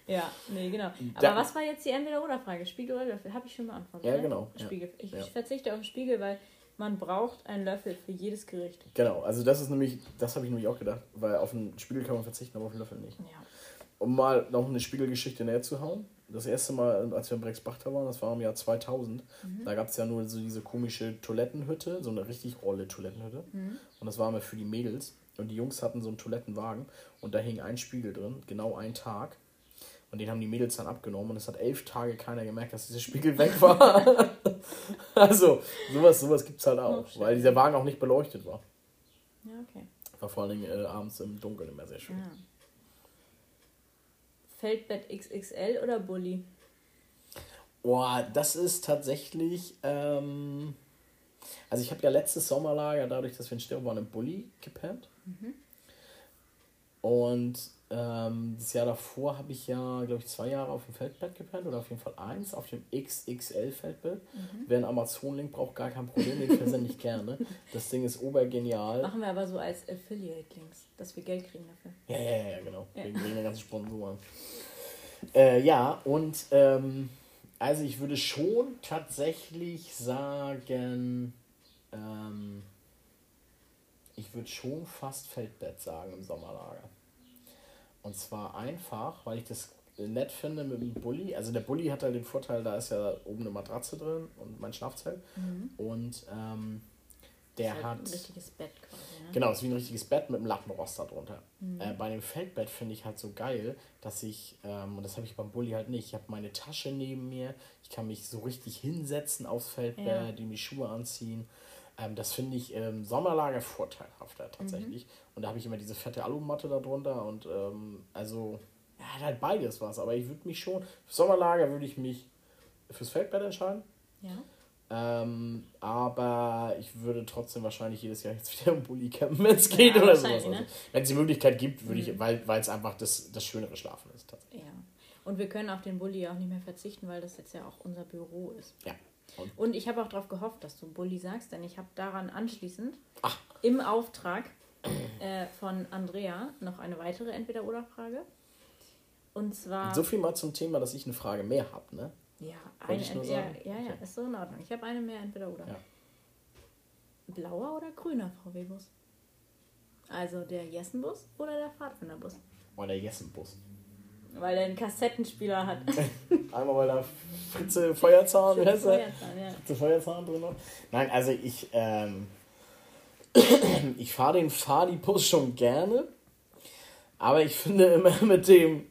ja, nee, genau. Aber da, was war jetzt die Entweder-Oder-Frage? Spiegel oder Löffel? Habe ich schon beantwortet. Ja, ne? genau. Spiegel. Ja. Ich ja. verzichte auf Spiegel, weil man braucht einen Löffel für jedes Gericht. Genau, also das ist nämlich, das habe ich nämlich auch gedacht, weil auf einen Spiegel kann man verzichten, aber auf einen Löffel nicht. Ja. Um mal noch eine Spiegelgeschichte näher zu hauen. Das erste Mal, als wir in Brexbachter waren, das war im Jahr 2000, mhm. da gab es ja nur so diese komische Toilettenhütte, so eine richtig olle Toilettenhütte. Mhm. Und das war immer für die Mädels. Und die Jungs hatten so einen Toilettenwagen und da hing ein Spiegel drin, genau ein Tag. Und den haben die Mädels dann abgenommen und es hat elf Tage keiner gemerkt, dass dieser Spiegel weg war. also, sowas, sowas gibt es halt auch, oh, weil dieser Wagen auch nicht beleuchtet war. Ja, okay. War vor allen Dingen äh, abends im Dunkeln immer sehr schön. Ja. Feldbett XXL oder Bulli? Boah, das ist tatsächlich. Ähm, also, ich habe ja letztes Sommerlager, dadurch, dass wir in Stereo waren, im Bulli gepennt. Mhm. Und ähm, das Jahr davor habe ich ja, glaube ich, zwei Jahre auf dem Feldbett gepennt oder auf jeden Fall eins auf dem XXL-Feldbett. Mhm. Wer einen Amazon-Link braucht, gar kein Problem, den versende ich gerne. Das Ding ist obergenial. Machen wir aber so als Affiliate-Links, dass wir Geld kriegen dafür. Ja, ja, ja, genau. Ja. Wegen, wegen der ganzen Sponsoren. Äh, ja, und ähm, also ich würde schon tatsächlich sagen, ähm, ich würde schon fast Feldbett sagen im Sommerlager. Und zwar einfach, weil ich das nett finde mit dem Bulli. Also der Bulli hat halt den Vorteil, da ist ja oben eine Matratze drin und mein Schlafzelt. Mhm. Und ähm, der halt hat. Ein richtiges Bett quasi. Ne? Genau, es ist wie ein richtiges Bett mit einem Lattenrost drunter. Mhm. Äh, bei dem Feldbett finde ich halt so geil, dass ich, ähm, und das habe ich beim Bulli halt nicht, ich habe meine Tasche neben mir, ich kann mich so richtig hinsetzen aufs Feldbett, ja. die Schuhe anziehen. Ähm, das finde ich im Sommerlager vorteilhafter tatsächlich. Mhm. Und da habe ich immer diese fette Alumatte da drunter und ähm, also ja, hat halt beides was. Aber ich würde mich schon, für Sommerlager würde ich mich fürs Feldbett entscheiden. Ja. Ähm, aber ich würde trotzdem wahrscheinlich jedes Jahr jetzt wieder im Bulli campen, wenn es geht ja, oder sowas. Also, ne? Wenn es die Möglichkeit gibt, würde mhm. ich, weil es einfach das, das schönere Schlafen ist. Tatsächlich. Ja. Und wir können auf den Bulli auch nicht mehr verzichten, weil das jetzt ja auch unser Büro ist. Ja. Und, und ich habe auch darauf gehofft, dass du Bulli sagst, denn ich habe daran anschließend Ach. im Auftrag äh, von Andrea noch eine weitere Entweder-Oder-Frage. Und zwar. So viel mal zum Thema, dass ich eine Frage mehr habe, ne? Ja, eine Entweder, ja, ja, ja, ist so in Ordnung. Ich habe eine mehr Entweder-Oder. Ja. Blauer oder grüner VW-Bus? Also der Jessenbus oder der Pfadfinderbus? Oh, der Jessenbus. Weil er einen Kassettenspieler hat. Einmal weil da Fritze Feuerzahn, Fritze Feuerzahn, ja. Fritze Feuerzahn drin noch. Nein, also ich, ähm, ich fahre den Fadi-Bus schon gerne, aber ich finde immer mit dem,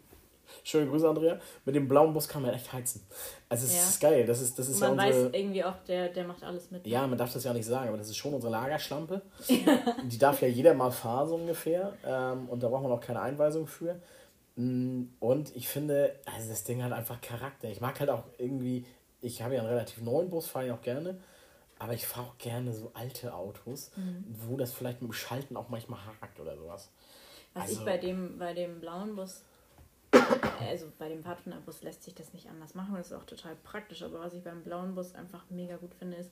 schöne Grüße Andrea, mit dem blauen Bus kann man echt heizen. Also es ja. ist geil, das ist, das ist man ja unsere, weiß irgendwie auch, der, der macht alles mit. Ja, man darf das ja nicht sagen, aber das ist schon unsere Lagerschlampe. Die darf ja jeder mal fahren so ungefähr ähm, und da braucht man auch keine Einweisung für. Mm, und ich finde, also das Ding hat einfach Charakter. Ich mag halt auch irgendwie, ich habe ja einen relativ neuen Bus, fahre ich auch gerne, aber ich fahre auch gerne so alte Autos, mhm. wo das vielleicht mit dem Schalten auch manchmal hakt oder sowas. Was also, ich bei dem, bei dem blauen Bus also bei dem Pfadfinderbus lässt sich das nicht anders machen. Das ist auch total praktisch. Aber was ich beim blauen Bus einfach mega gut finde, ist,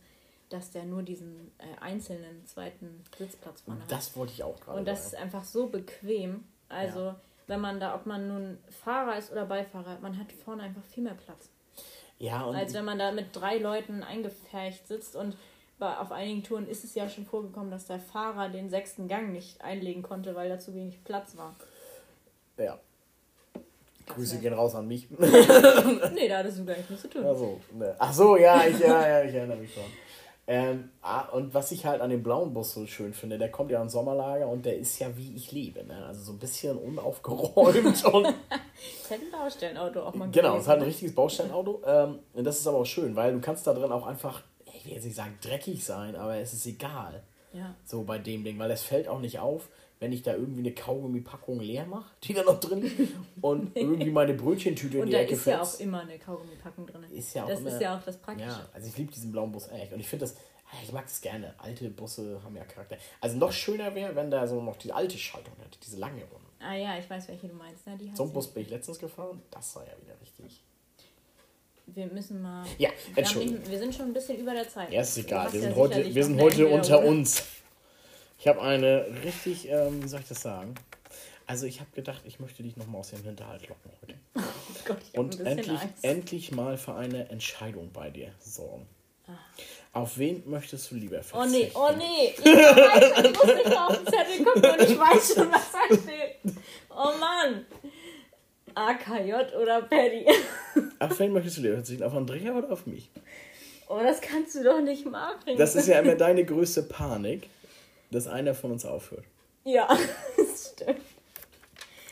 dass der nur diesen äh, einzelnen zweiten Sitzplatz vorne hat. Das wollte ich auch gerade Und das sagen. ist einfach so bequem. Also, ja. wenn man da, ob man nun Fahrer ist oder Beifahrer, man hat vorne einfach viel mehr Platz. Ja, und als wenn man da mit drei Leuten eingefärcht sitzt und bei, auf einigen Touren ist es ja schon vorgekommen, dass der Fahrer den sechsten Gang nicht einlegen konnte, weil da zu wenig Platz war. Ja. Grüße gehen raus an mich. nee, da hattest du gar nichts zu tun. Ach so, ne. Ach so ja, ich, ja, ja, ich erinnere mich schon. Ähm, ah, und was ich halt an dem blauen Bus so schön finde, der kommt ja ins Sommerlager und der ist ja wie ich lebe. Ne? Also so ein bisschen unaufgeräumt. und ist halt ein Baustellenauto auch mal Genau, es halt ein richtiges Baustellenauto. Ähm, und das ist aber auch schön, weil du kannst da drin auch einfach, ich will jetzt nicht sagen dreckig sein, aber es ist egal. Ja. So bei dem Ding, weil es fällt auch nicht auf, wenn ich da irgendwie eine Kaugummipackung leer mache, die da noch drin liegt, und irgendwie meine Brötchentüte in die Ecke fällt. Und da ist ja auch immer eine Kaugummipackung drin. Ist ja auch das immer, ist ja auch das Praktische. Ja, also ich liebe diesen blauen Bus echt. Und ich finde das, ich mag das gerne. Alte Busse haben ja Charakter. Also noch schöner wäre, wenn da so noch die alte Schaltung hätte, diese lange Runde. Ah ja, ich weiß, welche du meinst. Ne? so einen Bus bin ich letztens gefahren, das war ja wieder richtig. Wir müssen mal. Ja, Entschuldigung. Wir, sind schon ein bisschen über der Zeit. Ja, ist egal. Wir sind, heute, wir sind heute unter uns. Ich habe eine richtig, ähm, wie soll ich das sagen? Also ich habe gedacht, ich möchte dich nochmal aus dem Hinterhalt locken heute. Oh Gott, ich Und endlich, endlich mal für eine Entscheidung bei dir sorgen. Ah. Auf wen möchtest du lieber verzichten? Oh nee, oh nee. Ich weiß, ich muss nicht auf den Zettel gucken und ich weiß schon, was da steht. Oh Mann. AKJ oder Paddy? Auf wen möchtest du lieber verzichten? Auf Andrea oder auf mich? Oh, das kannst du doch nicht machen. Das ist ja immer deine größte Panik dass einer von uns aufhört. Ja, das stimmt.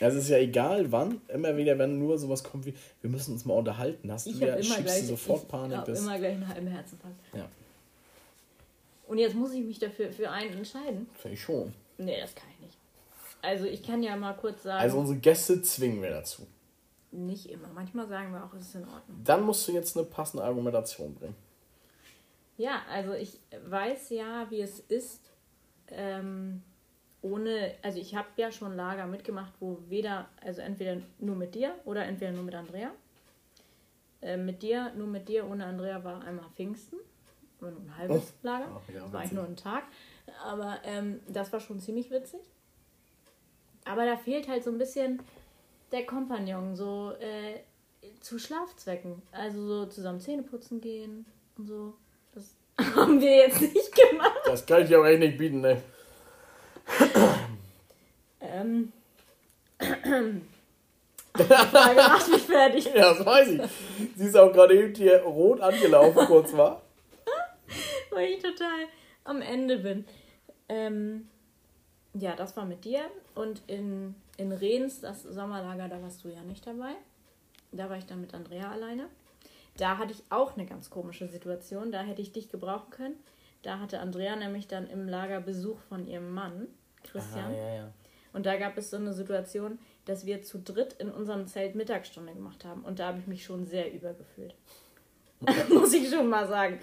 Also es ist ja egal wann, immer wieder, wenn nur sowas kommt wie, wir müssen uns mal unterhalten, hast ich du ja, schiebst gleich, du sofort ich Panik. Ich immer gleich einen halben Herzinfarkt. Ja. Und jetzt muss ich mich dafür für einen entscheiden. Finde ich schon. Nee, das kann ich nicht. Also ich kann ja mal kurz sagen. Also unsere Gäste zwingen wir dazu. Nicht immer. Manchmal sagen wir auch, es ist in Ordnung. Dann musst du jetzt eine passende Argumentation bringen. Ja, also ich weiß ja, wie es ist, ähm, ohne, also ich habe ja schon Lager mitgemacht, wo weder, also entweder nur mit dir oder entweder nur mit Andrea. Äh, mit dir, nur mit dir, ohne Andrea war einmal Pfingsten, nur ein halbes oh. Lager, Ach, ja, war ich nur ein Tag, aber ähm, das war schon ziemlich witzig. Aber da fehlt halt so ein bisschen der Kompagnon, so äh, zu Schlafzwecken. Also so zusammen Zähne putzen gehen und so. Haben wir jetzt nicht gemacht. Das kann ich dir auch echt nicht bieten, ne? ähm. Die Frage macht mich fertig. Ja, das weiß ich. Sie ist auch gerade eben hier rot angelaufen, kurz war. Weil ich total am Ende bin. Ähm, ja, das war mit dir. Und in, in Rehns, das Sommerlager, da warst du ja nicht dabei. Da war ich dann mit Andrea alleine. Da hatte ich auch eine ganz komische Situation. Da hätte ich dich gebrauchen können. Da hatte Andrea nämlich dann im Lager Besuch von ihrem Mann, Christian. Aha, ja, ja. Und da gab es so eine Situation, dass wir zu dritt in unserem Zelt Mittagsstunde gemacht haben. Und da habe ich mich schon sehr übergefühlt. Muss ich schon mal sagen.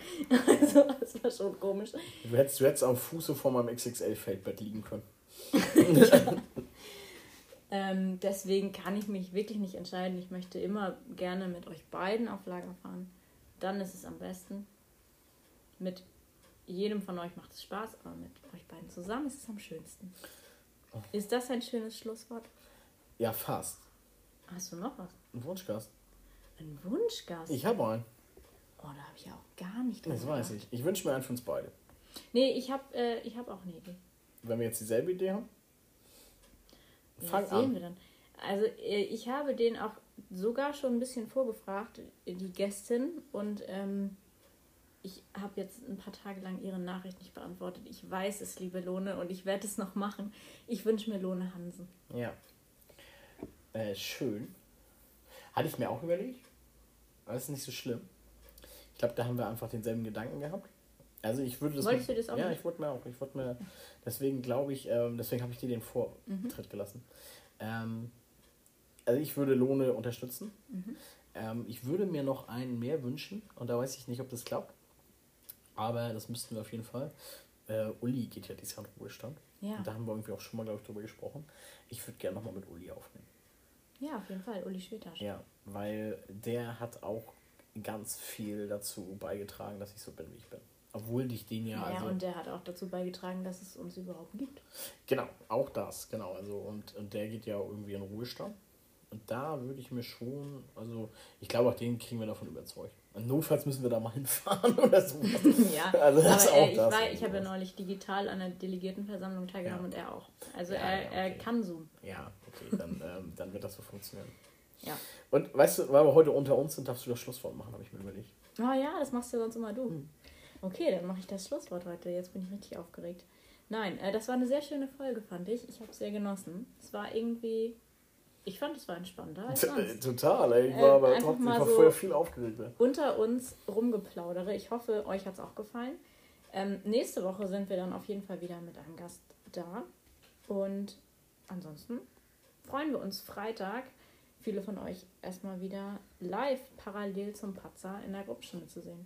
Also, das war schon komisch. Du hättest, du hättest am Fuße vor meinem XXL-Feldbett liegen können. ähm, deswegen kann ich mich wirklich nicht entscheiden. Ich möchte immer gerne mit euch beiden auf Lager fahren. Dann ist es am besten. Mit jedem von euch macht es Spaß, aber mit euch beiden zusammen ist es am schönsten. Oh. Ist das ein schönes Schlusswort? Ja, fast. Hast du noch was? Ein Wunschgast. Ein Wunschgast? Ich habe einen. Oh, da habe ich ja auch gar nicht. Das weiß ich. Ich wünsche mir einen für uns beide. Nee, ich habe äh, hab auch eine Idee. Wenn wir jetzt dieselbe Idee haben? Fang ja, sehen wir dann. Also, äh, ich habe den auch sogar schon ein bisschen vorgefragt, die Gästin, und ähm, ich habe jetzt ein paar Tage lang Ihre Nachricht nicht beantwortet. Ich weiß es, liebe Lohne, und ich werde es noch machen. Ich wünsche mir Lohne Hansen. Ja. Äh, schön. Hatte ich mir auch überlegt. Aber ist nicht so schlimm. Ich glaube, da haben wir einfach denselben Gedanken gehabt. Also ich würde das. Wolltest mit, du das auch? Ja, nicht? ich wollte mir auch. Ich wollte mir. Deswegen glaube ich, ähm, deswegen habe ich dir den Vortritt mhm. gelassen. Ähm, also ich würde Lohne unterstützen. Mhm. Ähm, ich würde mir noch einen mehr wünschen und da weiß ich nicht, ob das klappt. Aber das müssten wir auf jeden Fall. Äh, Uli geht ja dieses Jahr in Ruhestand. Ja. Und da haben wir irgendwie auch schon mal, glaube ich, drüber gesprochen. Ich würde gerne nochmal mit Uli aufnehmen. Ja, auf jeden Fall, Uli Schwetasch. Ja, weil der hat auch ganz viel dazu beigetragen, dass ich so bin, wie ich bin. Obwohl ich den ja. Ja, also, und der hat auch dazu beigetragen, dass es uns überhaupt gibt. Genau, auch das, genau. Also und, und der geht ja irgendwie in Ruhestand. Und da würde ich mir schon, also ich glaube auch den kriegen wir davon überzeugt. Und notfalls müssen wir da mal hinfahren oder so. Ja, also das aber auch ich, das. war, ich habe ja neulich digital an der Delegiertenversammlung teilgenommen Ja. und er auch. Also Ja, er, ja, er okay. kann Zoom. Ja, okay, dann, ähm, dann wird das so funktionieren. Ja. Und weißt du, weil wir heute unter uns sind, darfst du das Schlusswort machen, habe ich mir überlegt. Oh ja, das machst ja sonst immer du. Hm. Okay, dann mache ich das Schlusswort heute. Jetzt bin ich richtig aufgeregt. Nein, äh, das war eine sehr schöne Folge, fand ich. Ich habe es sehr genossen. Es war irgendwie. Ich fand, es war entspannter als sonst. Total, ey. Ich Äh, war aber einfach trotzdem, mal so- vorher viel aufgeregter. Unter uns rumgeplaudere. Ich hoffe, euch hat es auch gefallen. Ähm, nächste Woche sind wir dann auf jeden Fall wieder mit einem Gast da. Und ansonsten freuen wir uns Freitag, viele von euch erstmal wieder live parallel zum Patzer in der Gruppenstunde zu sehen.